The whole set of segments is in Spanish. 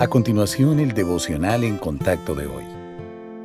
A continuación, el devocional en contacto de hoy.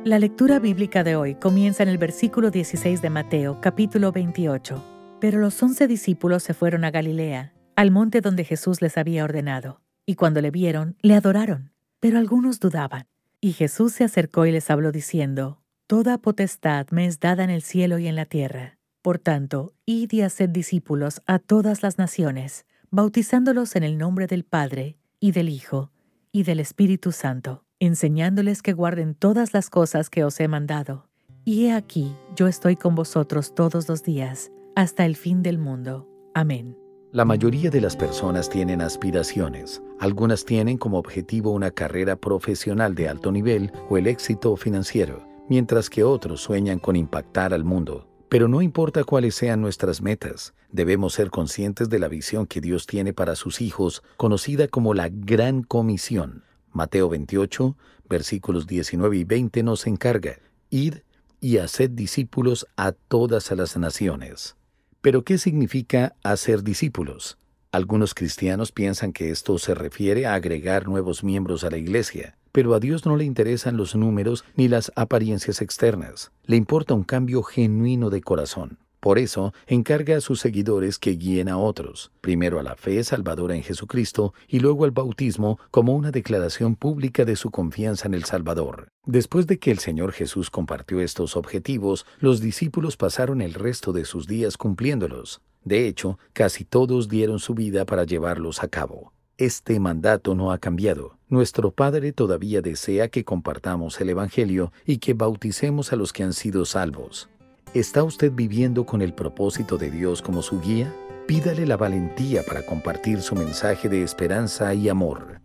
La lectura bíblica de hoy comienza en el versículo 16 de Mateo, capítulo 28. Pero los once discípulos se fueron a Galilea, al monte donde Jesús les había ordenado, y cuando le vieron, le adoraron, pero algunos dudaban. Y Jesús se acercó y les habló diciendo, Toda potestad me es dada en el cielo y en la tierra. Por tanto, id y haced discípulos a todas las naciones, bautizándolos en el nombre del Padre, y del Hijo, y del Espíritu Santo, enseñándoles que guarden todas las cosas que os he mandado. Y he aquí, yo estoy con vosotros todos los días, hasta el fin del mundo. Amén. La mayoría de las personas tienen aspiraciones. Algunas tienen como objetivo una carrera profesional de alto nivel o el éxito financiero, mientras que otros sueñan con impactar al mundo. Pero no importa cuáles sean nuestras metas, debemos ser conscientes de la visión que Dios tiene para sus hijos, conocida como la Gran Comisión. Mateo 28, versículos 19 y 20 nos encarga, id y haced discípulos a todas las naciones. Pero ¿qué significa hacer discípulos? Algunos cristianos piensan que esto se refiere a agregar nuevos miembros a la iglesia, pero a Dios no le interesan los números ni las apariencias externas, le importa un cambio genuino de corazón. Por eso, encarga a sus seguidores que guíen a otros, primero a la fe salvadora en Jesucristo y luego al bautismo como una declaración pública de su confianza en el Salvador. Después de que el Señor Jesús compartió estos objetivos, los discípulos pasaron el resto de sus días cumpliéndolos. De hecho, casi todos dieron su vida para llevarlos a cabo. Este mandato no ha cambiado. Nuestro Padre todavía desea que compartamos el Evangelio y que bauticemos a los que han sido salvos. ¿Está usted viviendo con el propósito de Dios como su guía? Pídale la valentía para compartir su mensaje de esperanza y amor.